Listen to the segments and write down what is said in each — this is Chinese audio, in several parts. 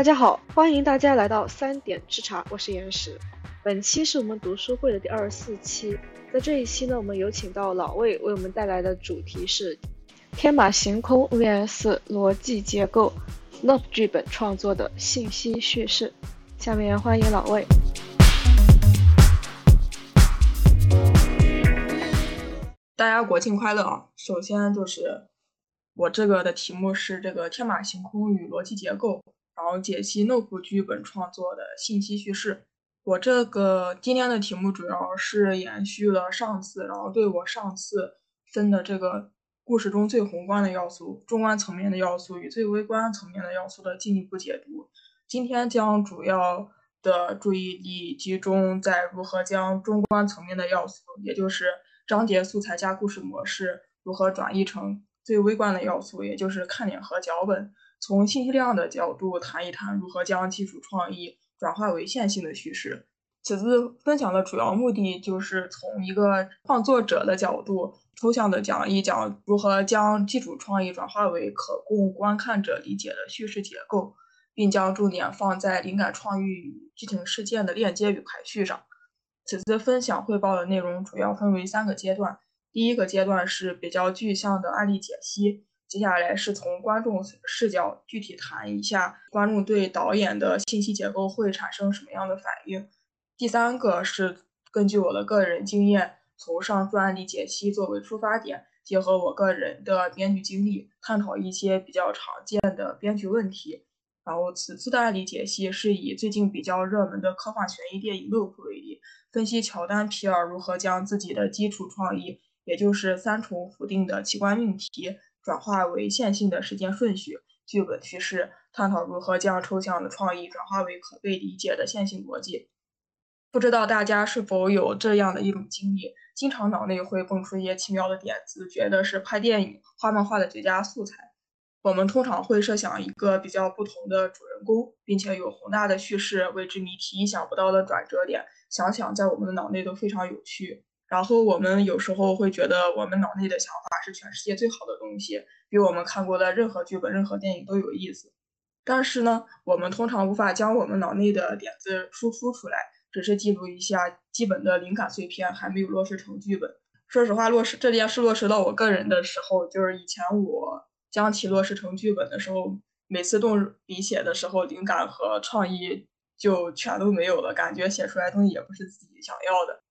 大家好，欢迎大家来到三点吃茶，我是岩石。本期是我们读书会的第二十四期，在这一期呢，我们有请到老魏为我们带来的主题是天马行空 vs 逻辑结构，Nope 剧本创作的信息叙事。下面欢迎老魏。大家国庆快乐啊！首先就是我这个的题目是这个天马行空与逻辑结构，然后解析 Nope 剧本创作的信息叙事。我这个今天的题目主要是延续了上次，然后对我上次分的这个故事中最宏观的要素、中观层面的要素与最微观层面的要素的进一步解读。今天将主要的注意力集中在如何将中观层面的要素，也就是章节素材加故事模式，如何转译成最微观的要素，也就是看点和脚本。从信息量的角度谈一谈如何将基础创意转化为线性的叙事。此次分享的主要目的就是从一个创作者的角度，抽象的讲一讲如何将基础创意转化为可供观看者理解的叙事结构。并将重点放在灵感创意与剧情事件的链接与排序上。此次分享汇报的内容主要分为三个阶段。第一个阶段是比较具象的案例解析，接下来是从观众视角具体谈一下观众对导演的信息结构会产生什么样的反应。第三个是根据我的个人经验，从上述案例解析作为出发点，结合我个人的编剧经历，探讨一些比较常见的编剧问题。然后，此次的案例解析是以最近比较热门的科幻悬疑电影《Loop》为例，分析乔丹皮尔如何将自己的基础创意，也就是三重否定的奇观命题，转化为线性的时间顺序、剧本叙事，探讨如何将抽象的创意转化为可被理解的线性逻辑。不知道大家是否有这样的一种经历，经常脑内会蹦出一些奇妙的点子，觉得是拍电影、画漫画的绝佳素材。我们通常会设想一个比较不同的主人公，并且有宏大的叙事、未知谜题、意想不到的转折点，想想在我们的脑内都非常有趣。然后我们有时候会觉得我们脑内的想法是全世界最好的东西，比我们看过的任何剧本、任何电影都有意思。但是呢，我们通常无法将我们脑内的点子输出出来，只是记录一下基本的灵感碎片，还没有落实成剧本。说实话，落实这件事落实到我个人的时候，就是以前我。将其落实成剧本的时候，每次动笔写的时候，灵感和创意就全都没有了，感觉写出来东西也不是自己想要的。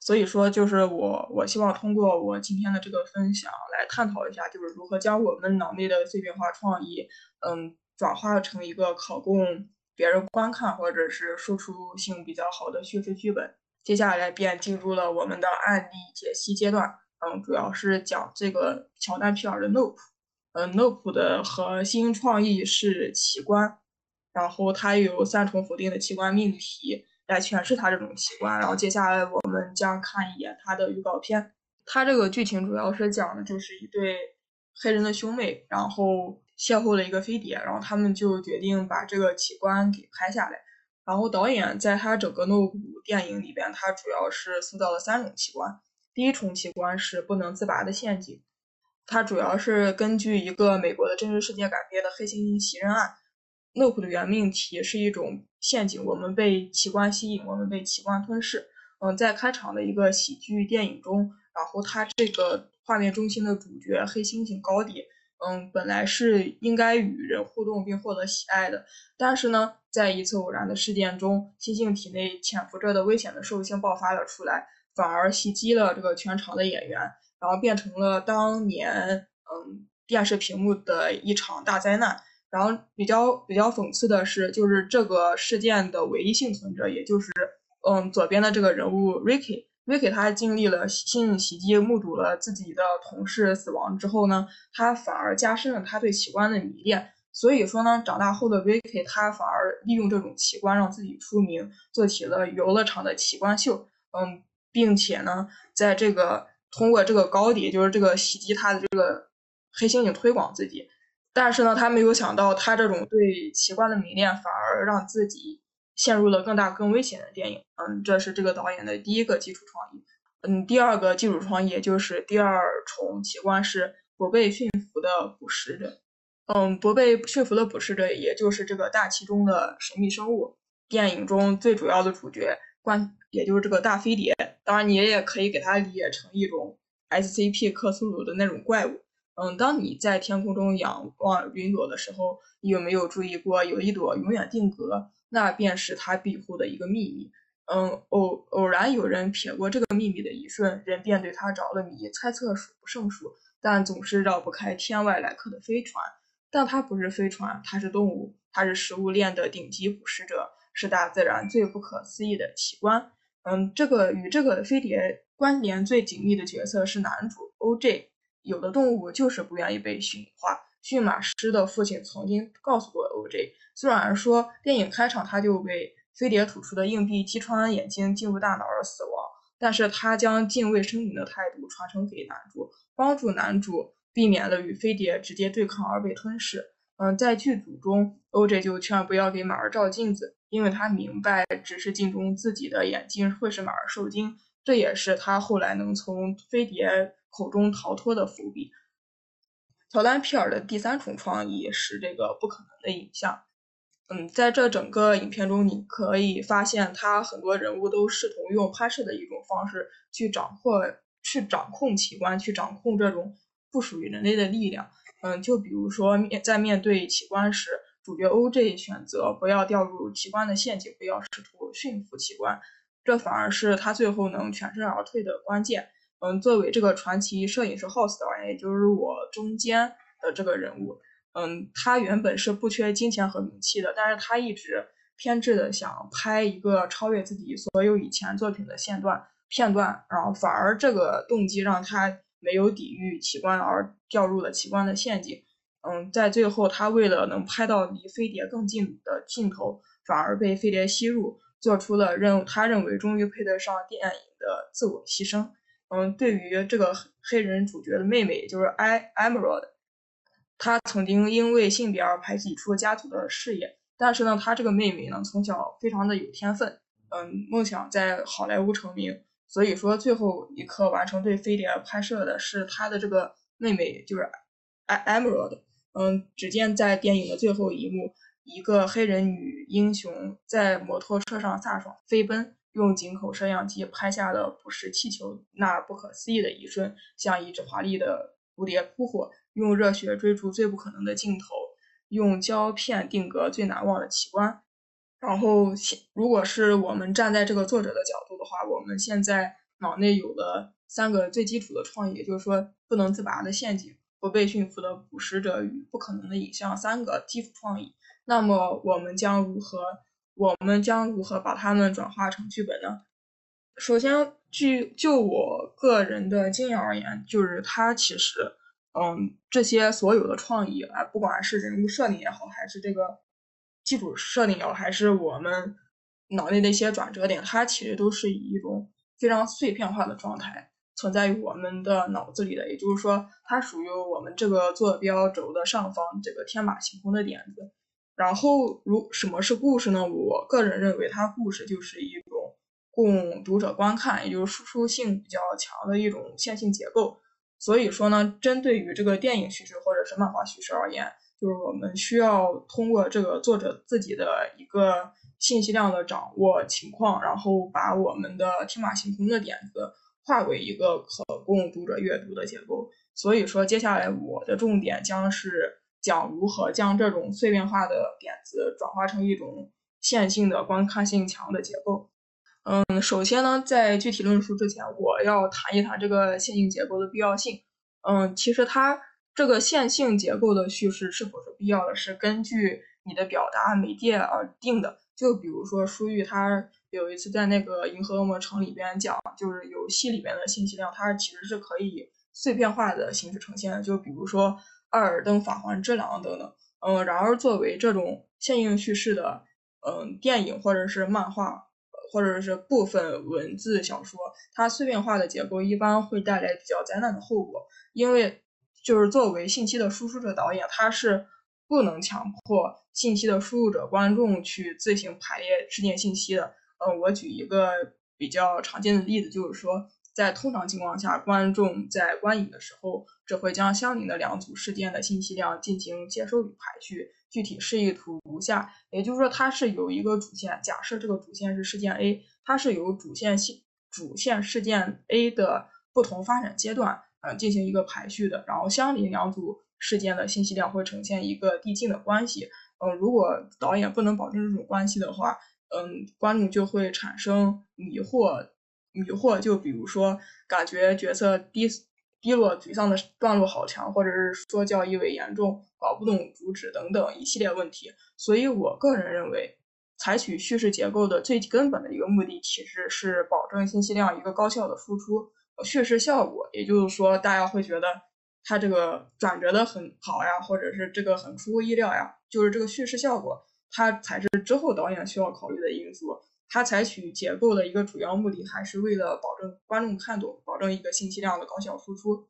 所以说，就是我我希望通过我今天的这个分享来探讨一下，就是如何将我们脑内的碎片化创意，嗯，转化成一个可供别人观看或者是输出性比较好的叙事剧本。接下来便进入了我们的案例解析阶段，嗯，主要是讲这个乔丹皮尔的 Nope。呃，Nope 的核心创意是奇观，然后它有三重否定的奇观命题来诠释它这种奇观。然后接下来我们将看一眼它的预告片。它这个剧情主要是讲的就是一对黑人的兄妹，然后邂逅了一个飞碟，然后他们就决定把这个奇观给拍下来。然后导演在他整个诺古电影里边，他主要是塑造了三种奇观。第一重奇观是不能自拔的陷阱。它主要是根据一个美国的真实事件改编的黑猩猩袭人案。Nope 的原命题是一种陷阱，我们被奇观吸引，我们被奇观吞噬。嗯，在开场的一个喜剧电影中，然后它这个画面中心的主角黑猩猩高迪，嗯，本来是应该与人互动并获得喜爱的，但是呢，在一次偶然的事件中，猩猩体内潜伏着的危险的兽性爆发了出来，反而袭击了这个全场的演员。然后变成了当年嗯电视屏幕的一场大灾难。然后比较比较讽刺的是，就是这个事件的唯一幸存者，也就是嗯左边的这个人物 Ricky。Ricky 他经历了性袭击，目睹了自己的同事死亡之后呢，他反而加深了他对奇观的迷恋。所以说呢，长大后的 Ricky 他反而利用这种奇观让自己出名，做起了游乐场的奇观秀。嗯，并且呢，在这个通过这个高迪，就是这个袭击他的这个黑猩猩推广自己，但是呢，他没有想到他这种对奇观的迷恋反而让自己陷入了更大更危险的电影。嗯，这是这个导演的第一个基础创意。嗯，第二个基础创意就是第二重奇观是不被驯服的捕食者。嗯，不被驯服的捕食者，也就是这个大气中的神秘生物。电影中最主要的主角，关也就是这个大飞碟。当然，你也可以给它理解成一种 SCP 克苏鲁的那种怪物。嗯，当你在天空中仰望云朵的时候，你有没有注意过有一朵永远定格？那便是它庇护的一个秘密。嗯，偶偶然有人瞥过这个秘密的一瞬，人便对它着了迷，猜测数不胜数，但总是绕不开天外来客的飞船。但它不是飞船，它是动物，它是食物链的顶级捕食者，是大自然最不可思议的奇观。嗯，这个与这个飞碟关联最紧密的角色是男主 O.J。有的动物就是不愿意被驯化。驯马师的父亲曾经告诉过 O.J，虽然说电影开场他就被飞碟吐出的硬币击穿眼睛进入大脑而死亡，但是他将敬畏生灵的态度传承给男主，帮助男主避免了与飞碟直接对抗而被吞噬。嗯，在剧组中，O.J 就劝不要给马儿照镜子，因为他明白直视镜中自己的眼睛会使马儿受惊，这也是他后来能从飞碟口中逃脱的伏笔。乔丹皮尔的第三重创意是这个不可能的影像。嗯，在这整个影片中，你可以发现他很多人物都试图用拍摄的一种方式去掌握、去掌控奇观，去掌控这种不属于人类的力量。嗯，就比如说面在面对奇观时，主角 O.J 选择不要掉入奇观的陷阱，不要试图驯服奇观，这反而是他最后能全身而退的关键。嗯，作为这个传奇摄影师 House 导演，也就是我中间的这个人物。嗯，他原本是不缺金钱和名气的，但是他一直偏执的想拍一个超越自己所有以前作品的线段片段，然后反而这个动机让他没有抵御奇观而掉入了奇观的陷阱。嗯，在最后，他为了能拍到离飞碟更近的镜头，反而被飞碟吸入，做出了认他认为终于配得上电影的自我牺牲。嗯，对于这个黑人主角的妹妹，就是 I Emerald。她曾经因为性别而排挤出家族的事业，但是呢，她这个妹妹呢，从小非常的有天分，嗯，梦想在好莱坞成名，所以说最后一刻完成对飞碟拍摄的是他的这个妹妹，就是 Emerald，嗯，只见在电影的最后一幕，一个黑人女英雄在摩托车上飒爽飞奔，用井口摄像机拍下了捕食气球那不可思议的一瞬，像一只华丽的蝴蝶扑火。用热血追逐最不可能的镜头，用胶片定格最难忘的奇观。然后，如果是我们站在这个作者的角度的话，我们现在脑内有了三个最基础的创意，就是说不能自拔的陷阱、不被驯服的捕食者与不可能的影像三个基础创意。那么，我们将如何？我们将如何把它们转化成剧本呢？首先，据就我个人的经验而言，就是它其实。嗯，这些所有的创意啊，不管是人物设定也好，还是这个基础设定也好，还是我们脑内的一些转折点，它其实都是以一种非常碎片化的状态存在于我们的脑子里的。也就是说，它属于我们这个坐标轴的上方，这个天马行空的点子。然后，如什么是故事呢？我个人认为，它故事就是一种供读者观看，也就是输出性比较强的一种线性结构。所以说呢，针对于这个电影叙事或者是漫画叙事而言，就是我们需要通过这个作者自己的一个信息量的掌握情况，然后把我们的天马行空的点子化为一个可供读者阅读的结构。所以说，接下来我的重点将是讲如何将这种碎片化的点子转化成一种线性的观看性强的结构。嗯，首先呢，在具体论述之前，我要谈一谈这个线性结构的必要性。嗯，其实它这个线性结构的叙事是否是必要的，是根据你的表达媒介而定的。就比如说，舒玉他有一次在那个《银河恶魔城》里边讲，就是游戏里面的信息量，它其实是可以碎片化的形式呈现的。就比如说《艾尔登法环之狼》等等。嗯，然而作为这种线性叙事的，嗯，电影或者是漫画。或者是部分文字小说，它碎片化的结构一般会带来比较灾难的后果，因为就是作为信息的输出者导演，他是不能强迫信息的输入者观众去自行排列事件信息的。嗯，我举一个比较常见的例子，就是说在通常情况下，观众在观影的时候，只会将相邻的两组事件的信息量进行接收与排序。具体示意图如下，也就是说，它是有一个主线，假设这个主线是事件 A，它是由主线信主线事件 A 的不同发展阶段，呃，进行一个排序的。然后相邻两组事件的信息量会呈现一个递进的关系。嗯，如果导演不能保证这种关系的话，嗯，观众就会产生迷惑，迷惑。就比如说，感觉角色低低落、沮丧的段落好强，或者是说教意味严重，搞不懂主旨等等一系列问题。所以我个人认为，采取叙事结构的最根本的一个目的，其实是保证信息量一个高效的输出，叙事效果。也就是说，大家会觉得。它这个转折的很好呀，或者是这个很出乎意料呀，就是这个叙事效果，它才是之后导演需要考虑的因素。它采取结构的一个主要目的，还是为了保证观众看懂，保证一个信息量的高效输出。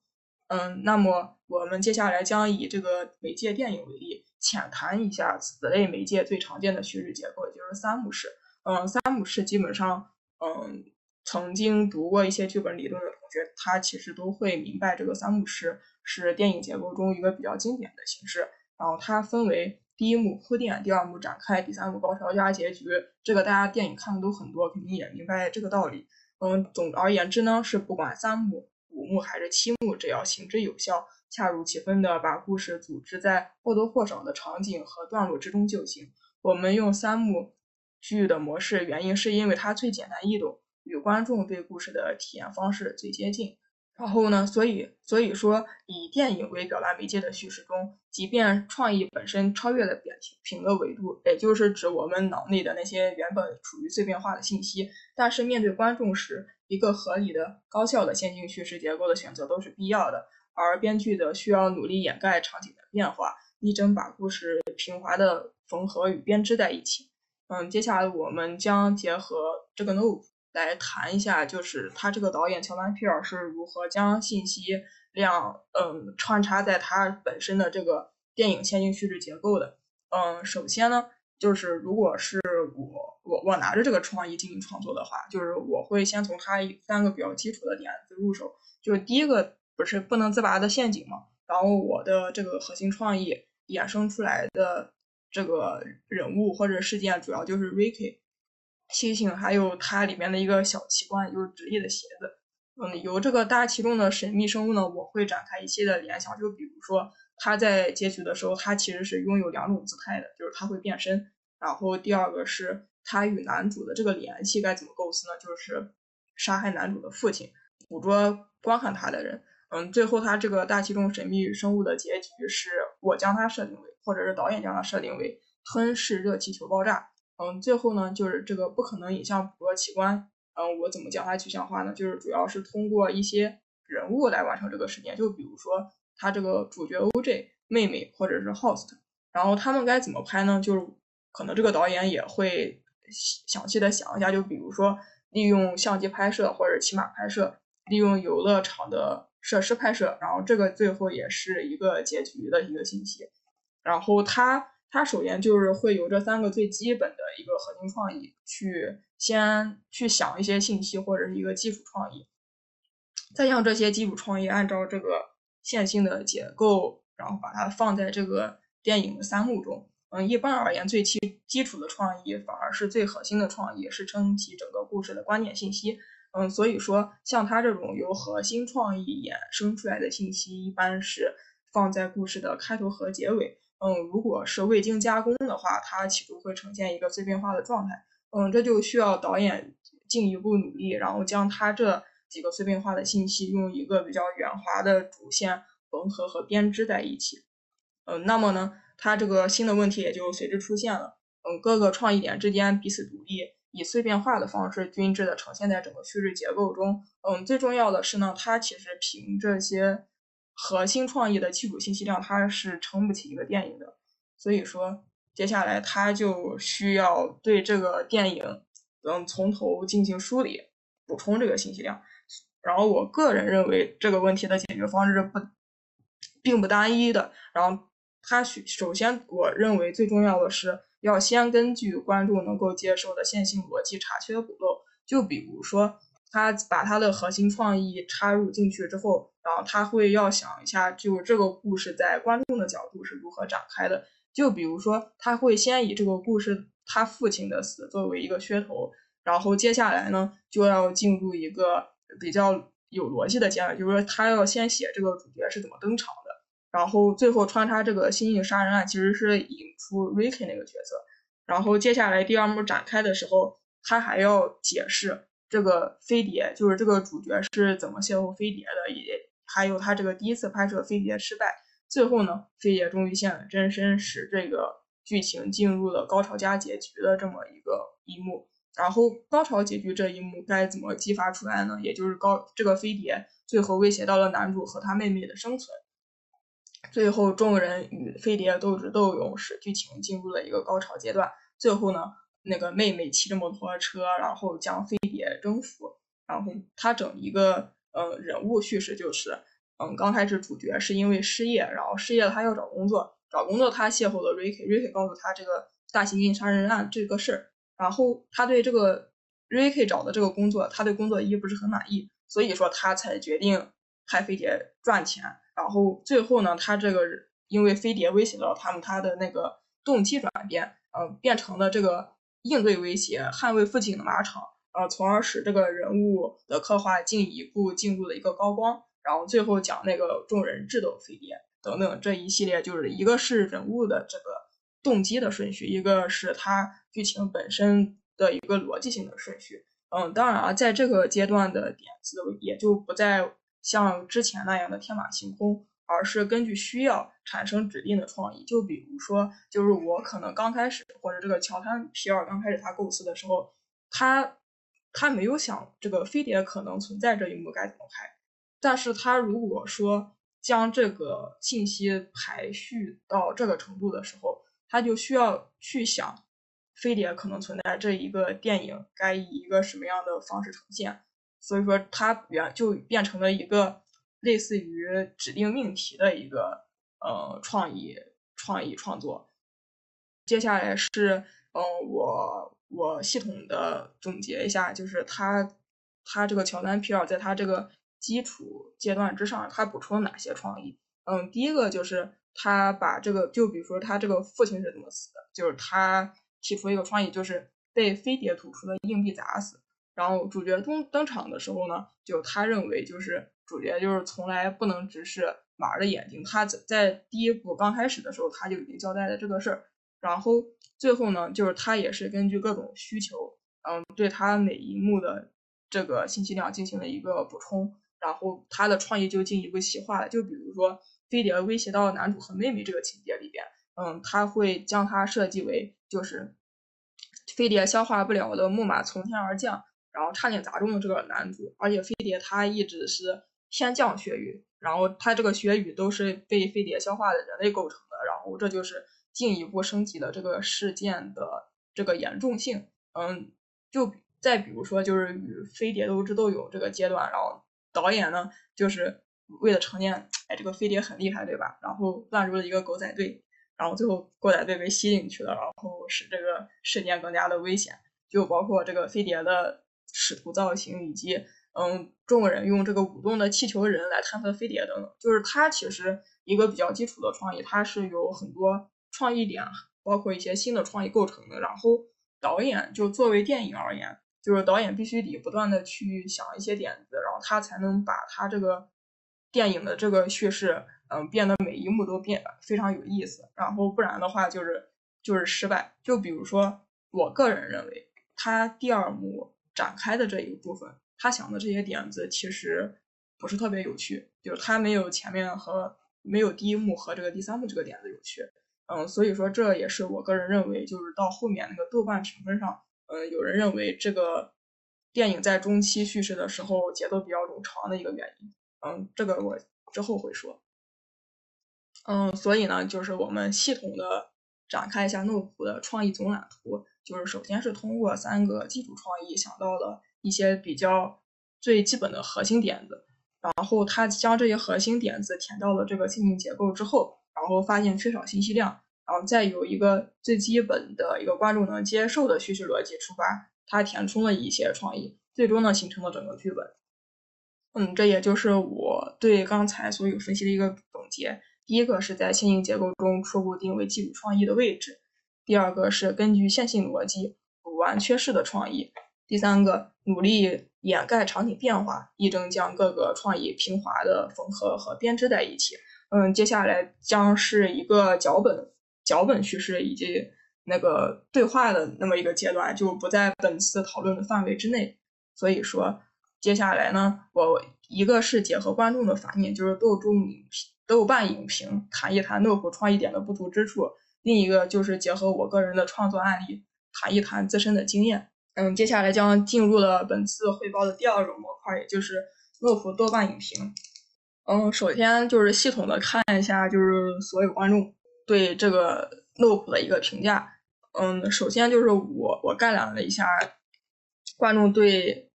嗯，那么我们接下来将以这个媒介电影为例，浅谈一下此类媒介最常见的叙事结构，也就是三幕式。嗯，三幕式基本上，嗯，曾经读过一些剧本理论的同学，他其实都会明白这个三幕式。是电影结构中一个比较经典的形式，然后它分为第一幕铺垫，第二幕展开，第三幕高潮加结局。这个大家电影看的都很多，肯定也明白这个道理。嗯，总而言之呢，是不管三幕、五幕还是七幕，只要行之有效，恰如其分的把故事组织在或多或少的场景和段落之中就行。我们用三幕剧的模式，原因是因为它最简单易懂，与观众对故事的体验方式最接近。然后呢？所以，所以说，以电影为表达媒介的叙事中，即便创意本身超越了扁平的维度，也就是指我们脑内的那些原本处于碎片化的信息，但是面对观众时，一个合理的、高效的线性叙事结构的选择都是必要的。而编剧的需要努力掩盖场景的变化，力争把故事平滑的缝合与编织在一起。嗯，接下来我们将结合这个 note。来谈一下，就是他这个导演乔丹皮尔是如何将信息量，嗯，穿插在他本身的这个电影线性叙事结构的。嗯，首先呢，就是如果是我我我拿着这个创意进行创作的话，就是我会先从他三个比较基础的点子入手。就是第一个不是不能自拔的陷阱嘛，然后我的这个核心创意衍生出来的这个人物或者事件，主要就是 Ricky。星星，还有它里面的一个小奇观，就是直立的鞋子。嗯，由这个大气中的神秘生物呢，我会展开一系列的联想。就比如说，它在结局的时候，它其实是拥有两种姿态的，就是它会变身。然后第二个是它与男主的这个联系该怎么构思呢？就是杀害男主的父亲，捕捉观看他的人。嗯，最后它这个大气中神秘生物的结局是我将它设定为，或者是导演将它设定为吞噬热气球爆炸。嗯，最后呢，就是这个不可能影像捕捉奇观。嗯，我怎么将它具象化呢？就是主要是通过一些人物来完成这个实验。就比如说，他这个主角 OJ 妹妹，或者是 Host，然后他们该怎么拍呢？就是可能这个导演也会详细的想一下。就比如说，利用相机拍摄或者骑马拍摄，利用游乐场的设施拍摄，然后这个最后也是一个结局的一个信息。然后他。它首先就是会有这三个最基本的一个核心创意，去先去想一些信息或者是一个基础创意，再将这些基础创意按照这个线性的结构，然后把它放在这个电影的三幕中。嗯，一般而言，最基基础的创意反而是最核心的创意，是撑起整个故事的关键信息。嗯，所以说像它这种由核心创意衍生出来的信息，一般是放在故事的开头和结尾。嗯，如果是未经加工的话，它起初会呈现一个碎片化的状态。嗯，这就需要导演进一步努力，然后将它这几个碎片化的信息用一个比较圆滑的主线缝合和编织在一起。嗯，那么呢，它这个新的问题也就随之出现了。嗯，各个创意点之间彼此独立，以碎片化的方式均质的呈现在整个叙事结构中。嗯，最重要的是呢，它其实凭这些。核心创意的基础信息量，它是撑不起一个电影的。所以说，接下来他就需要对这个电影，嗯，从头进行梳理，补充这个信息量。然后，我个人认为这个问题的解决方式不，并不单一的。然后，他需首先，我认为最重要的是要先根据观众能够接受的线性逻辑查缺补漏。就比如说，他把他的核心创意插入进去之后，然后他会要想一下，就这个故事在观众的角度是如何展开的。就比如说，他会先以这个故事他父亲的死作为一个噱头，然后接下来呢就要进入一个比较有逻辑的阶段，就是说他要先写这个主角是怎么登场的，然后最后穿插这个新颖杀人案，其实是引出 Ricky 那个角色。然后接下来第二幕展开的时候，他还要解释这个飞碟，就是这个主角是怎么邂逅飞碟的，也还有他这个第一次拍摄飞碟失败。最后呢，飞碟终于现了真身，使这个剧情进入了高潮加结局的这么一个一幕。然后高潮结局这一幕该怎么激发出来呢？也就是高这个飞碟最后威胁到了男主和他妹妹的生存。最后，众人与飞碟斗智斗勇，使剧情进入了一个高潮阶段。最后呢，那个妹妹骑着摩托车，然后将飞碟征服。然后他整一个呃人物叙事就是，嗯，刚开始主角是因为失业，然后失业了他要找工作，找工作他邂逅了 Ricky，Ricky 告诉他这个大猩猩杀人案这个事儿。然后他对这个 Ricky 找的这个工作，他对工作一不是很满意，所以说他才决定派飞碟赚钱。然后最后呢，他这个因为飞碟威胁到他们，他的那个动机转变，呃，变成了这个应对威胁、捍卫父亲的马场，呃，从而使这个人物的刻画进一步进入了一个高光。然后最后讲那个众人智斗飞碟等等这一系列，就是一个是人物的这个动机的顺序，一个是他剧情本身的一个逻辑性的顺序。嗯，当然啊，在这个阶段的点子也就不再。像之前那样的天马行空，而是根据需要产生指定的创意。就比如说，就是我可能刚开始，或者这个乔丹皮尔刚开始他构思的时候，他他没有想这个飞碟可能存在这一幕该怎么拍。但是他如果说将这个信息排序到这个程度的时候，他就需要去想飞碟可能存在这一个电影该以一个什么样的方式呈现。所以说，它原就变成了一个类似于指定命题的一个呃创意创意创作。接下来是嗯，我我系统的总结一下，就是他他这个乔丹皮尔在他这个基础阶段之上，他补充了哪些创意？嗯，第一个就是他把这个，就比如说他这个父亲是怎么死的，就是他提出一个创意，就是被飞碟吐出的硬币砸死。然后主角登登场的时候呢，就他认为就是主角就是从来不能直视马儿的眼睛。他在在第一部刚开始的时候他就已经交代了这个事儿。然后最后呢，就是他也是根据各种需求，嗯，对他每一幕的这个信息量进行了一个补充。然后他的创意就进一步细化了。就比如说飞碟威胁到男主和妹妹这个情节里边，嗯，他会将它设计为就是飞碟消化不了的木马从天而降。然后差点砸中了这个男主，而且飞碟他一直是天降血雨，然后他这个血雨都是被飞碟消化的人类构成的，然后这就是进一步升级了这个事件的这个严重性。嗯，就再比如说就是与飞碟斗智斗勇这个阶段，然后导演呢就是为了呈现，哎，这个飞碟很厉害，对吧？然后乱入了一个狗仔队，然后最后狗仔队被吸进去了，然后使这个事件更加的危险，就包括这个飞碟的。使徒造型以及嗯，众人用这个舞动的气球人来探测飞碟等等，就是它其实一个比较基础的创意，它是有很多创意点，包括一些新的创意构成的。然后导演就作为电影而言，就是导演必须得不断的去想一些点子，然后他才能把他这个电影的这个叙事，嗯，变得每一幕都变非常有意思。然后不然的话就是就是失败。就比如说，我个人认为他第二幕。展开的这一部分，他想的这些点子其实不是特别有趣，就是他没有前面和没有第一幕和这个第三幕这个点子有趣，嗯，所以说这也是我个人认为，就是到后面那个豆瓣评分上，嗯，有人认为这个电影在中期叙事的时候节奏比较冗长的一个原因，嗯，这个我之后会说，嗯，所以呢，就是我们系统的展开一下诺普的创意总览图。就是首先是通过三个基础创意想到了一些比较最基本的核心点子，然后他将这些核心点子填到了这个线性结构之后，然后发现缺少信息量，然后再有一个最基本的一个观众能接受的叙事逻辑出发，他填充了一些创意，最终呢形成了整个剧本。嗯，这也就是我对刚才所有分析的一个总结。第一个是在线性结构中初步定位基础创意的位置；第二个是根据线性逻辑补完缺失的创意；第三个努力掩盖场景变化，力争将各个创意平滑的缝合和编织在一起。嗯，接下来将是一个脚本、脚本叙事以及那个对话的那么一个阶段，就不在本次讨论的范围之内。所以说，接下来呢，我一个是结合观众的反应，就是豆中影、豆瓣影评谈一谈 Nope 创意点的不足之处；另一个就是结合我个人的创作案例，谈一谈自身的经验。嗯，接下来将进入了本次汇报的第二个模块，也就是 Nope 豆瓣影评。嗯，首先就是系统的看一下，就是所有观众对这个 Nope 的一个评价。嗯，首先就是我我概览了一下观众对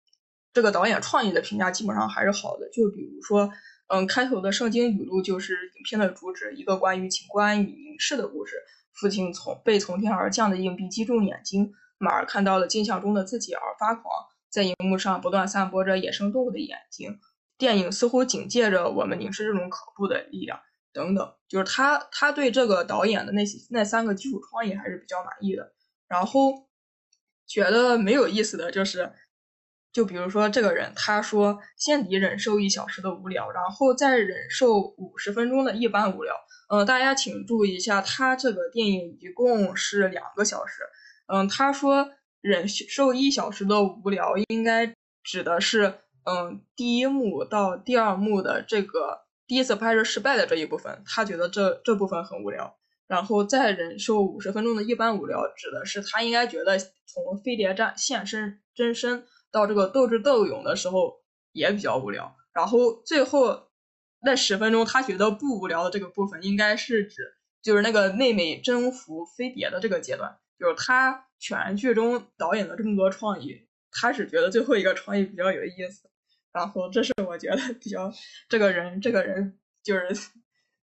这个导演创意的评价，基本上还是好的。就比如说，嗯，开头的圣经语录就是影片的主旨，一个关于警官与凝视的故事。父亲从被从天而降的硬币击中眼睛，马儿看到了镜像中的自己而发狂，在荧幕上不断散播着野生动物的眼睛。电影似乎警戒着我们凝视这种可怖的力量，等等，就是他他对这个导演的那些那三个基础创意还是比较满意的。然后觉得没有意思的就是，就比如说这个人，他说先得忍受一小时的无聊，然后再忍受五十分钟的一般无聊。嗯，大家请注意一下，他这个电影一共是两个小时。嗯，他说忍受一小时的无聊，应该指的是。嗯，第一幕到第二幕的这个第一次拍摄失败的这一部分，他觉得这这部分很无聊，然后再忍受五十分钟的一般无聊，指的是他应该觉得从飞碟战现身真身到这个斗智斗勇的时候也比较无聊，然后最后那十分钟他觉得不无聊的这个部分，应该是指就是那个妹妹征服飞碟的这个阶段，就是他全剧中导演的这么多创意，他只觉得最后一个创意比较有意思。然后这是我觉得比较这个人这个人就是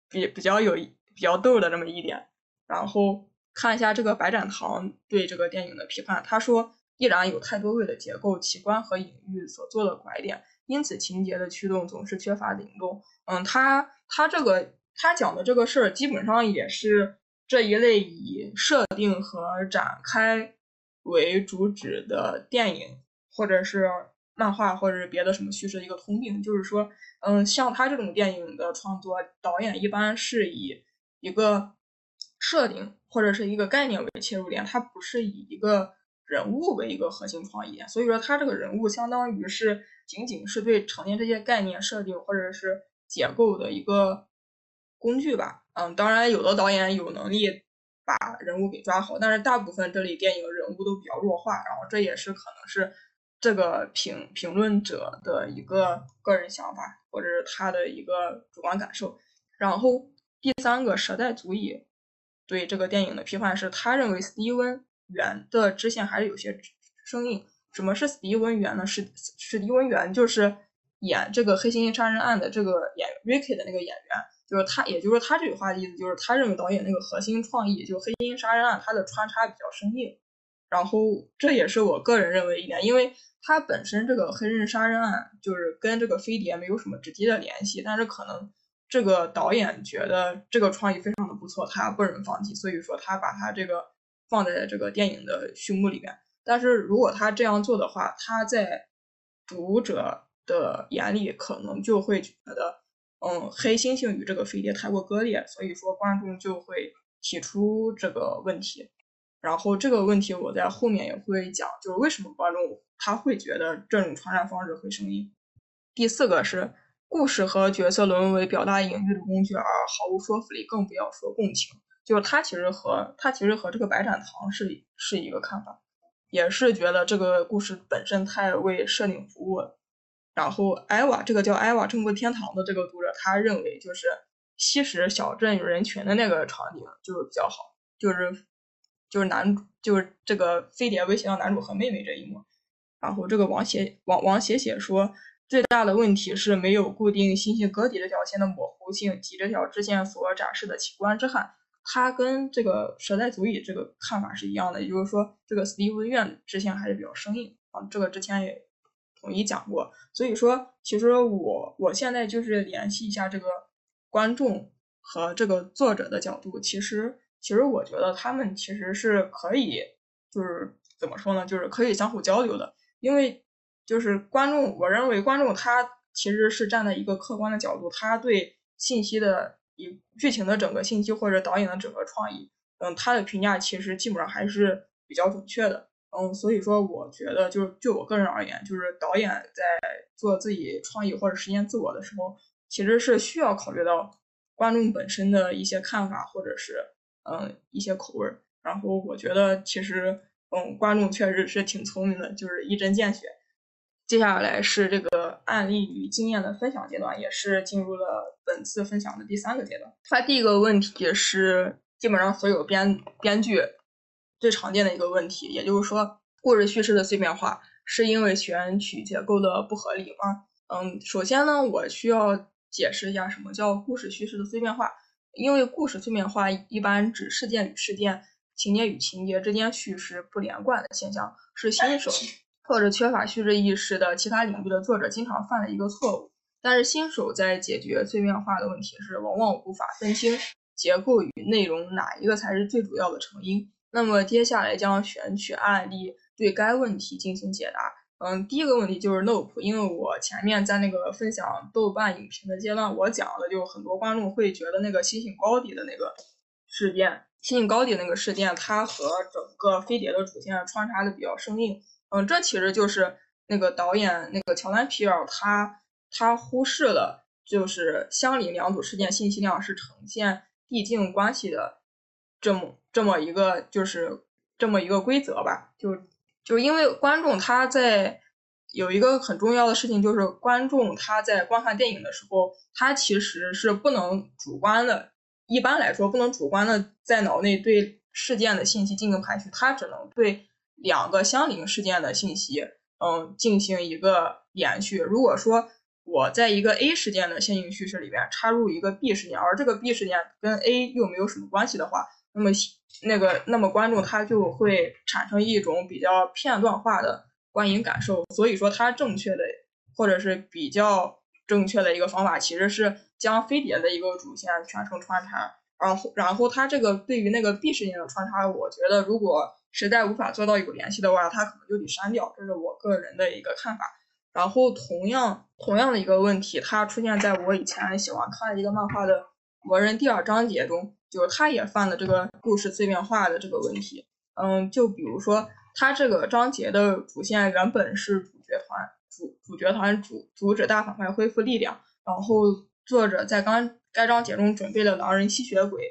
比比较有比较逗的这么一点。然后看一下这个白展堂对这个电影的批判，他说依然有太多为了结构、奇观和隐喻所做的拐点，因此情节的驱动总是缺乏灵动。嗯，他他这个他讲的这个事儿基本上也是这一类以设定和展开为主旨的电影，或者是。漫画或者是别的什么叙事的一个通病，就是说，嗯，像他这种电影的创作，导演一般是以一个设定或者是一个概念为切入点，他不是以一个人物为一个核心创意，所以说他这个人物相当于是仅仅是对呈现这些概念设定或者是结构的一个工具吧。嗯，当然有的导演有能力把人物给抓好，但是大部分这里电影人物都比较弱化，然后这也是可能是。这个评评论者的一个个人想法，或者是他的一个主观感受。然后第三个，舍代足以对这个电影的批判是，他认为斯蒂文元的支线还是有些生硬。什么是斯蒂文元呢？是史蒂文元就是演这个黑猩猩杀人案的这个演 Ricky 的那个演员，就是他，也就是说他这句话的意思就是他认为导演那个核心创意，就黑猩猩杀人案，它的穿插比较生硬。然后这也是我个人认为一点，因为。它本身这个黑人杀人案就是跟这个飞碟没有什么直接的联系，但是可能这个导演觉得这个创意非常的不错，他不忍放弃，所以说他把他这个放在这个电影的序幕里面。但是如果他这样做的话，他在读者的眼里可能就会觉得，嗯，黑猩猩与这个飞碟太过割裂，所以说观众就会提出这个问题。然后这个问题我在后面也会讲，就是为什么观众他会觉得这种传染方式会生硬。第四个是故事和角色沦为表达隐喻的工具而毫无说服力，更不要说共情。就是他其实和他其实和这个白展堂是是一个看法，也是觉得这个故事本身太为设定服务了。然后艾娃这个叫艾娃征服天堂的这个读者，他认为就是吸食小镇人群的那个场景就是比较好，就是。就是男主，就是这个飞碟威胁到男主和妹妹这一幕，然后这个王写王王写写说，最大的问题是没有固定星星格底这条线的模糊性及这条支线所展示的奇观之憾。他跟这个蛇代足以这个看法是一样的，也就是说，这个史蒂文院支线还是比较生硬啊。这个之前也统一讲过。所以说，其实我我现在就是联系一下这个观众和这个作者的角度，其实其实我觉得他们其实是可以，就是怎么说呢，就是可以相互交流的，因为就是观众，我认为观众他其实是站在一个客观的角度，他对信息的一剧情的整个信息或者导演的整个创意，嗯，他的评价其实基本上还是比较准确的。嗯，所以说我觉得，就是就我个人而言，就是导演在做自己创意或者实现自我的时候，其实是需要考虑到观众本身的一些看法或者是嗯一些口味儿。然后我觉得其实嗯观众确实是挺聪明的，就是一针见血。接下来是这个案例与经验的分享阶段，也是进入了本次分享的第三个阶段。它第一个问题是基本上所有编编剧。最常见的一个问题，也就是说，故事叙事的碎片化是因为选取结构的不合理吗？嗯，首先呢，我需要解释一下什么叫故事叙事的碎片化。因为故事碎片化一般指事件与事件、情节与情节之间叙事不连贯的现象，是新手 或者缺乏叙事意识的其他领域的作者经常犯的一个错误。但是新手在解决碎片化的问题时，往往无法分清结构与内容哪一个才是最主要的成因。那么接下来将选取案例对该问题进行解答。嗯，第一个问题就是 Nope，因为我前面在那个分享豆瓣影评的阶段，我讲了，就很多观众会觉得那个星星高迪的那个事件，星星高迪那个事件，它和整个飞碟的主线穿插的比较生硬。嗯，这其实就是那个导演那个乔丹皮尔他他忽视了，就是相邻两组事件信息量是呈现递进关系的。这么这么一个就是这么一个规则吧，就就因为观众他在有一个很重要的事情，就是观众他在观看电影的时候，他其实是不能主观的，一般来说不能主观的在脑内对事件的信息进行排序，他只能对两个相邻事件的信息，嗯，进行一个连续。如果说我在一个 A 事件的线性叙事里边插入一个 B 事件，而这个 B 事件跟 A 又没有什么关系的话。那么那个，那么观众他就会产生一种比较片段化的观影感受。所以说，他正确的或者是比较正确的一个方法，其实是将飞碟的一个主线全程穿插。然后，然后他这个对于那个 B 事件的穿插，我觉得如果实在无法做到有联系的话，他可能就得删掉。这是我个人的一个看法。然后，同样同样的一个问题，它出现在我以前喜欢看一个漫画的《魔人》第二章节中。就是他也犯了这个故事碎片化的这个问题，嗯，就比如说他这个章节的主线原本是主角团主主角团主阻止大反派恢复力量，然后作者在刚该章节中准备了狼人吸血鬼，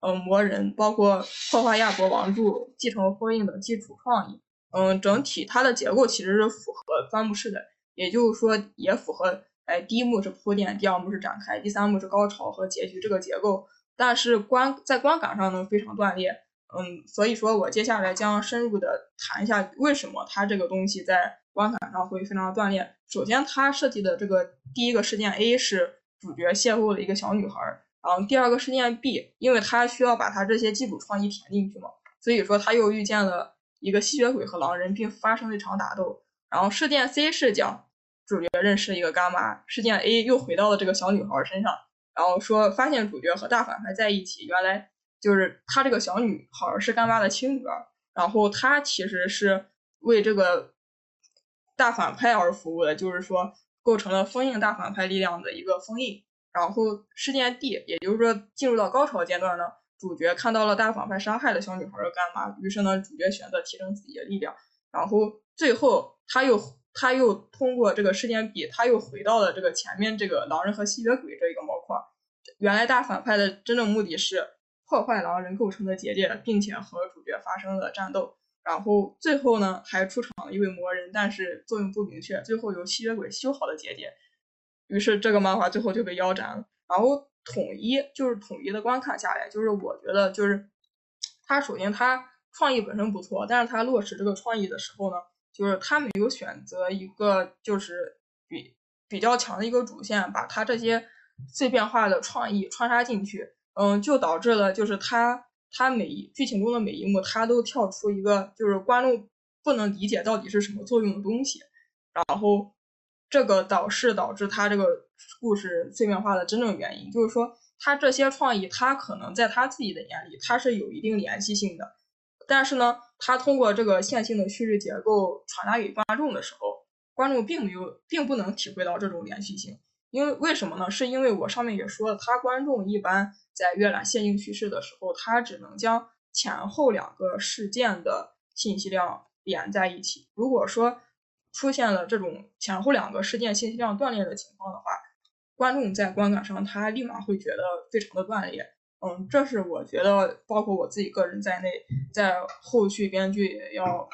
嗯，魔人，包括破坏亚伯王柱、继承封印的基础创意，嗯，整体它的结构其实是符合三幕式的，也就是说也符合，哎，第一幕是铺垫，第二幕是展开，第三幕是高潮和结局这个结构。但是观在观感上呢非常断裂，嗯，所以说我接下来将深入的谈一下为什么它这个东西在观感上会非常断裂。首先，它设计的这个第一个事件 A 是主角邂逅了一个小女孩，然后第二个事件 B，因为他需要把他这些基础创意填进去嘛，所以说他又遇见了一个吸血鬼和狼人，并发生了一场打斗。然后事件 C 是讲主角认识了一个干妈，事件 A 又回到了这个小女孩身上。然后说发现主角和大反派在一起，原来就是他这个小女孩是干妈的亲女儿，然后他其实是为这个大反派而服务的，就是说构成了封印大反派力量的一个封印。然后事件 D，也就是说进入到高潮阶段呢，主角看到了大反派杀害了小女孩的干妈，于是呢主角选择提升自己的力量，然后最后他又。他又通过这个事件 B，他又回到了这个前面这个狼人和吸血鬼这一个模块。原来大反派的真正目的是破坏狼人构成的结界，并且和主角发生了战斗。然后最后呢，还出场了一位魔人，但是作用不明确。最后由吸血鬼修好了结界。于是这个漫画最后就被腰斩了。然后统一就是统一的观看下来，就是我觉得就是他首先他创意本身不错，但是他落实这个创意的时候呢。就是他没有选择一个就是比比较强的一个主线，把他这些碎片化的创意穿插进去，嗯，就导致了就是他他每一剧情中的每一幕，他都跳出一个就是观众不能理解到底是什么作用的东西，然后这个导是导致他这个故事碎片化的真正原因，就是说他这些创意，他可能在他自己的眼里，他是有一定联系性的，但是呢，他通过这个线性的叙事结构传达给观众的时候，观众并没有，并不能体会到这种连续性。因为为什么呢？是因为我上面也说了，他观众一般在阅览线性叙事的时候，他只能将前后两个事件的信息量连在一起。如果说出现了这种前后两个事件信息量断裂的情况的话，观众在观感上他立马会觉得非常的断裂。嗯，这是我觉得包括我自己个人在内，在后续编剧也要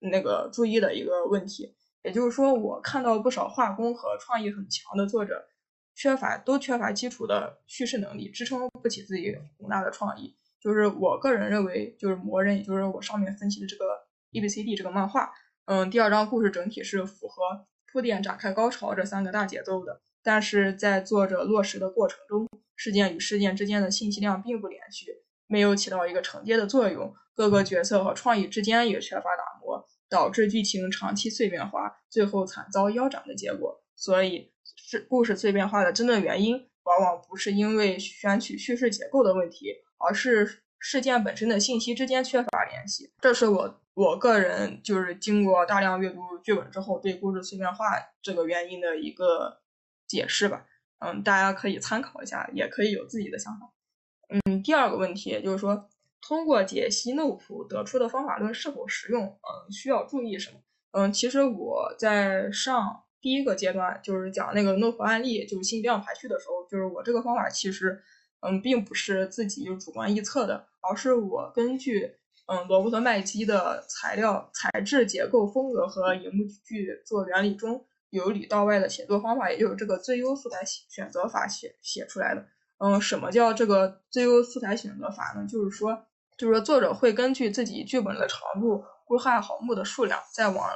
那个注意的一个问题。也就是说，我看到不少画工和创意很强的作者，缺乏都缺乏基础的叙事能力，支撑不起自己宏大的创意。就是我个人认为，就是《魔人》，也就是我上面分析的这个 E B C D 这个漫画，嗯，第二章故事整体是符合铺垫、展开、高潮这三个大节奏的，但是在作者落实的过程中，事件与事件之间的信息量并不连续，没有起到一个承接的作用，各个角色和创意之间也缺乏打磨。导致剧情长期碎片化，最后惨遭腰斩的结果。所以，是故事碎片化的真正原因，往往不是因为选取叙事结构的问题，而是事件本身的信息之间缺乏联系。这是我我个人就是经过大量阅读剧本之后对故事碎片化这个原因的一个解释吧。嗯，大家可以参考一下，也可以有自己的想法。嗯，第二个问题就是说。通过解析 n o 谱得出的方法论是否实用？嗯，需要注意什么？嗯，其实我在上第一个阶段就是讲那个 n o 谱案例，就是信息量排序的时候，就是我这个方法其实，嗯，并不是自己主观臆测的，而是我根据嗯罗伯特麦基的材料、材质、结构、风格和荧幕剧作原理中由里到外的写作方法，也就是这个最优素材选择法写写出来的。嗯，什么叫这个最优素材选择法呢？就是说。就是说，作者会根据自己剧本的长度规划好幕的数量，再往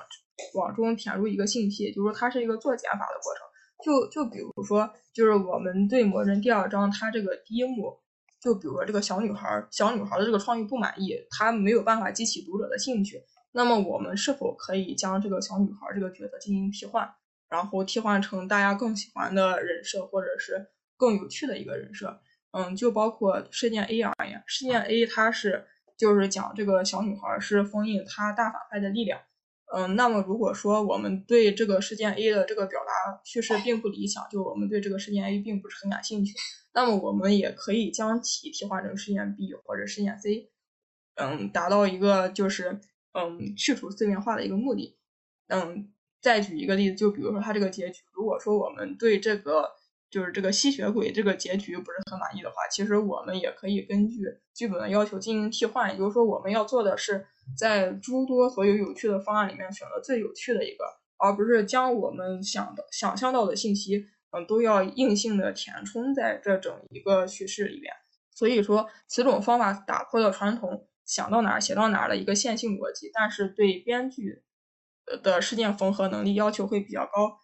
往中填入一个信息，就是说它是一个做减法的过程。就就比如说，就是我们对《魔人》第二章它这个第一幕，就比如说这个小女孩，小女孩的这个创意不满意，她没有办法激起读者的兴趣。那么我们是否可以将这个小女孩这个角色进行替换，然后替换成大家更喜欢的人设，或者是更有趣的一个人设？嗯，就包括事件 A 而言，事件 A 它是就是讲这个小女孩是封印她大反派的力量。嗯，那么如果说我们对这个事件 A 的这个表达叙事并不理想，就我们对这个事件 A 并不是很感兴趣，那么我们也可以将其替换成事件 B 或者事件 C，嗯，达到一个就是嗯去除碎片化的一个目的。嗯，再举一个例子，就比如说它这个结局，如果说我们对这个。就是这个吸血鬼这个结局不是很满意的话，其实我们也可以根据剧本的要求进行替换。也就是说，我们要做的是在诸多所有有趣的方案里面选择最有趣的一个，而不是将我们想的想象到的信息，嗯，都要硬性的填充在这整一个叙事里边。所以说，此种方法打破了传统想到哪儿写到哪儿的一个线性逻辑，但是对编剧的事件缝合能力要求会比较高。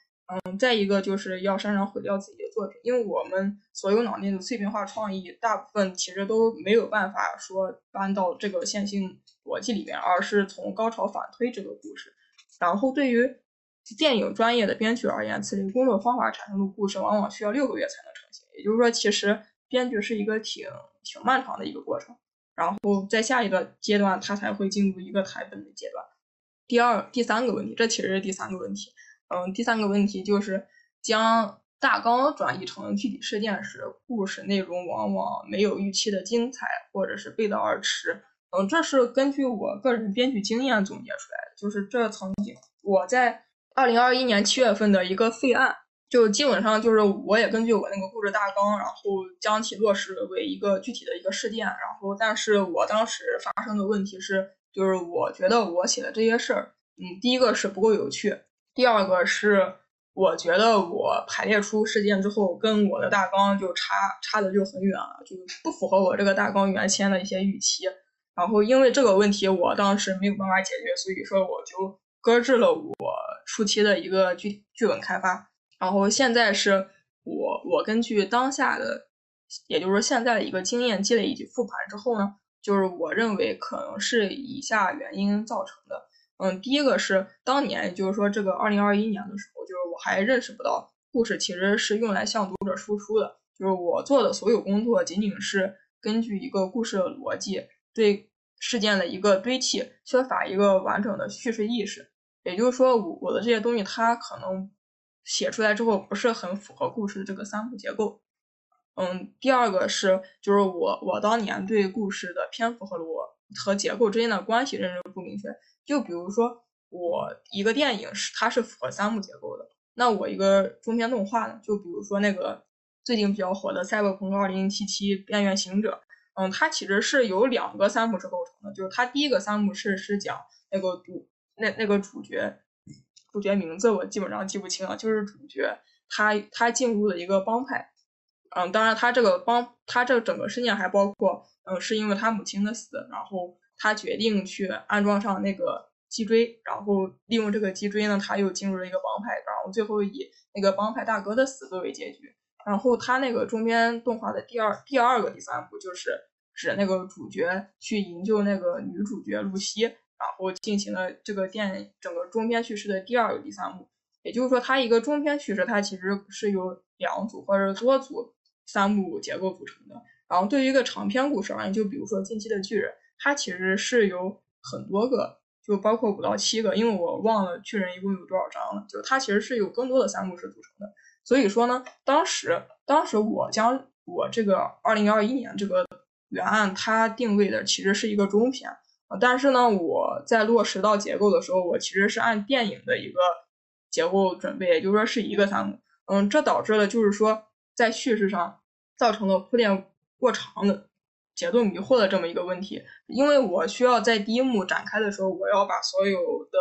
嗯，再一个就是要擅长毁掉自己的作品，因为我们所有脑内的碎片化创意，大部分其实都没有办法说搬到这个线性逻辑里面，而是从高潮反推这个故事。然后对于电影专业的编剧而言，此类工作方法产生的故事往往需要六个月才能成型。也就是说，其实编剧是一个挺挺漫长的一个过程。然后在下一个阶段，他才会进入一个台本的阶段。第二、第三个问题，这其实是第三个问题。嗯，第三个问题就是将大纲转移成具体事件时，故事内容往往没有预期的精彩，或者是背道而驰。嗯，这是根据我个人编剧经验总结出来的。就是这曾经我在二零二一年七月份的一个废案，就基本上就是我也根据我那个故事大纲，然后将其落实为一个具体的一个事件。然后，但是我当时发生的问题是，就是我觉得我写的这些事儿，嗯，第一个是不够有趣。第二个是，我觉得我排列出事件之后，跟我的大纲就差差的就很远了，就不符合我这个大纲原先的一些预期。然后因为这个问题，我当时没有办法解决，所以说我就搁置了我初期的一个剧剧本开发。然后现在是我我根据当下的，也就是说现在的一个经验积累以及复盘之后呢，就是我认为可能是以下原因造成的。嗯，第一个是当年，就是说这个二零二一年的时候，就是我还认识不到故事其实是用来向读者输出的，就是我做的所有工作仅仅是根据一个故事的逻辑对事件的一个堆砌，缺乏一个完整的叙事意识。也就是说，我我的这些东西它可能写出来之后不是很符合故事的这个三步结构。嗯，第二个是就是我我当年对故事的篇幅和逻和结构之间的关系认知不明确。就比如说，我一个电影是它是符合三幕结构的，那我一个中篇动画呢？就比如说那个最近比较火的《赛博朋克2077：边缘行者》，嗯，它其实是由两个三幕是构成的，就是它第一个三幕是是讲那个主那那个主角主角名字我基本上记不清了，就是主角他他进入了一个帮派，嗯，当然他这个帮他这整个事件还包括，嗯，是因为他母亲的死，然后。他决定去安装上那个脊椎，然后利用这个脊椎呢，他又进入了一个帮派，然后最后以那个帮派大哥的死作为结局。然后他那个中篇动画的第二第二个第三部就是指那个主角去营救那个女主角露西，然后进行了这个电整个中篇叙事的第二个第三部。也就是说，它一个中篇叙事它其实是由两组或者多组三幕结构组成的。然后对于一个长篇故事而言，就比如说《进击的巨人》。它其实是有很多个，就包括五到七个，因为我忘了巨人一共有多少章了。就是它其实是有更多的三部是组成的。所以说呢，当时当时我将我这个二零二一年这个原案它定位的其实是一个中篇，但是呢，我在落实到结构的时候，我其实是按电影的一个结构准备，也就是说是一个三幕。嗯，这导致了就是说在叙事上造成了铺垫过长的。节奏迷惑的这么一个问题，因为我需要在第一幕展开的时候，我要把所有的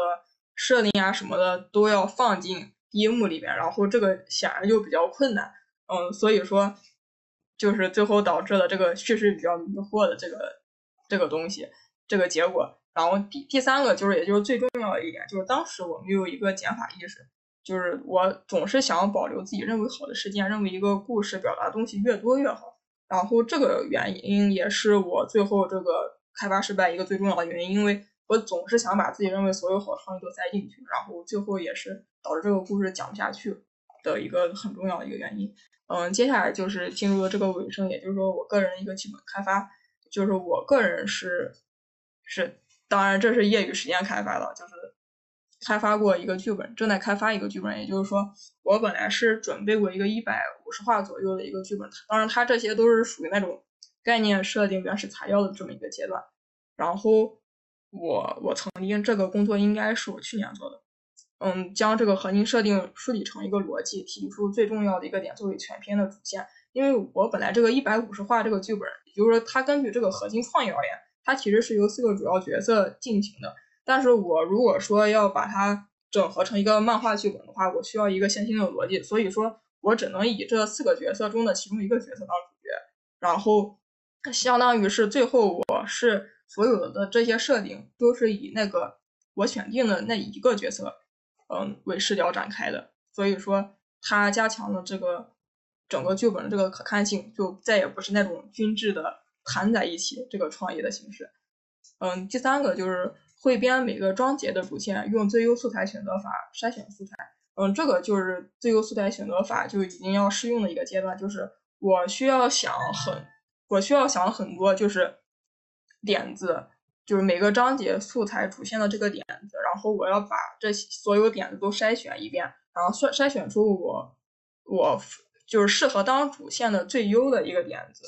设定啊什么的都要放进第一幕里边，然后这个显然就比较困难，嗯，所以说就是最后导致了这个叙事比较迷惑的这个这个东西，这个结果。然后第第三个就是，也就是最重要的一点，就是当时我没有一个减法意识，就是我总是想保留自己认为好的事件，认为一个故事表达东西越多越好。然后这个原因也是我最后这个开发失败一个最重要的原因，因为我总是想把自己认为所有好创意都塞进去，然后最后也是导致这个故事讲不下去的一个很重要的一个原因。嗯，接下来就是进入了这个尾声，也就是说我个人一个基本开发，就是我个人是是，当然这是业余时间开发的，就是。开发过一个剧本，正在开发一个剧本，也就是说，我本来是准备过一个一百五十话左右的一个剧本，当然它这些都是属于那种概念设定、原始材料的这么一个阶段。然后我我曾经这个工作应该是我去年做的，嗯，将这个核心设定梳理成一个逻辑，提出最重要的一个点作为全篇的主线。因为我本来这个一百五十话这个剧本，也就是说它根据这个核心创意而言，它其实是由四个主要角色进行的。但是我如果说要把它整合成一个漫画剧本的话，我需要一个线性的逻辑，所以说我只能以这四个角色中的其中一个角色当主角，然后相当于是最后我是所有的这些设定都是以那个我选定的那一个角色，嗯为视角展开的，所以说它加强了这个整个剧本的这个可看性，就再也不是那种均质的谈在一起这个创意的形式。嗯，第三个就是。汇编每个章节的主线，用最优素材选择法筛选素材。嗯，这个就是最优素材选择法就已经要适用的一个阶段，就是我需要想很，我需要想很多，就是点子，就是每个章节素材主线的这个点子，然后我要把这所有点子都筛选一遍，然后筛筛选出我我就是适合当主线的最优的一个点子，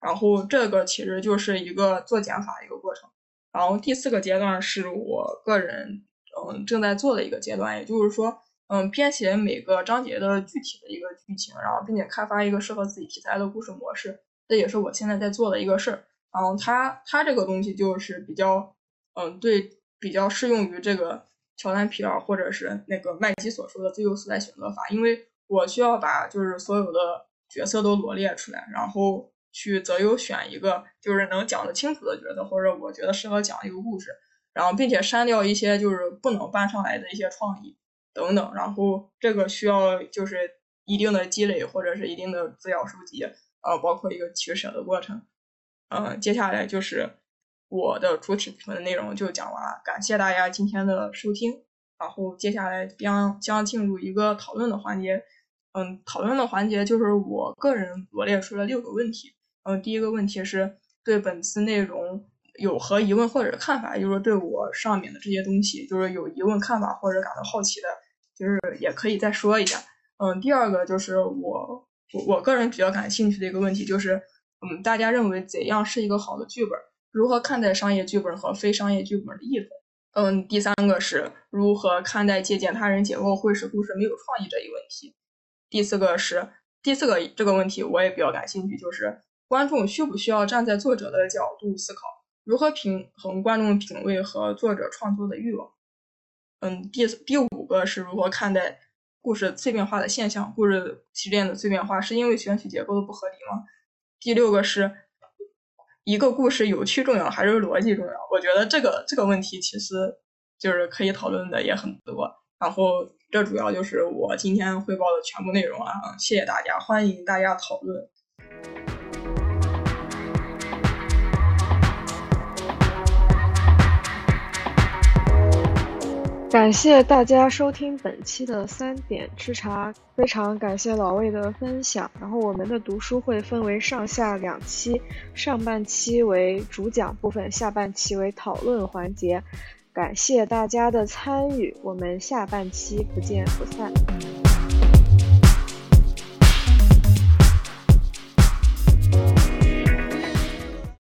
然后这个其实就是一个做减法一个过程。然后第四个阶段是我个人嗯正在做的一个阶段，也就是说嗯编写每个章节的具体的一个剧情，然后并且开发一个适合自己题材的故事模式，这也是我现在在做的一个事儿。然后它它这个东西就是比较嗯对比较适用于这个乔丹皮尔或者是那个麦基所说的最优素材选择法，因为我需要把就是所有的角色都罗列出来，然后。去择优选一个就是能讲得清楚的角色，或者我觉得适合讲一个故事，然后并且删掉一些就是不能搬上来的一些创意等等，然后这个需要就是一定的积累或者是一定的资料收集，呃，包括一个取舍的过程。嗯，接下来就是我的主体部分的内容就讲完了，感谢大家今天的收听。然后接下来将将进入一个讨论的环节。嗯，讨论的环节就是我个人罗列出了六个问题。嗯，第一个问题是对本次内容有何疑问或者看法，就是对我上面的这些东西，就是有疑问、看法或者感到好奇的，就是也可以再说一下。嗯，第二个就是我我我个人比较感兴趣的一个问题就是，嗯，大家认为怎样是一个好的剧本？如何看待商业剧本和非商业剧本的异同？嗯，第三个是如何看待借鉴他人结构会使故事没有创意这一问题？第四个是第四个这个问题我也比较感兴趣，就是观众需不需要站在作者的角度思考，如何平衡观众品味和作者创作的欲望？嗯，第第五个是如何看待？故事碎片化的现象，故事提炼的碎片化是因为选取结构的不合理吗？第六个是一个故事有趣重要还是逻辑重要？我觉得这个这个问题其实就是可以讨论的也很多。然后这主要就是我今天汇报的全部内容了，谢谢大家，欢迎大家讨论。感谢大家收听本期的三点吃茶，非常感谢老魏的分享。然后我们的读书会分为上下两期，上半期为主讲部分，下半期为讨论环节。感谢大家的参与，我们下半期不见不散。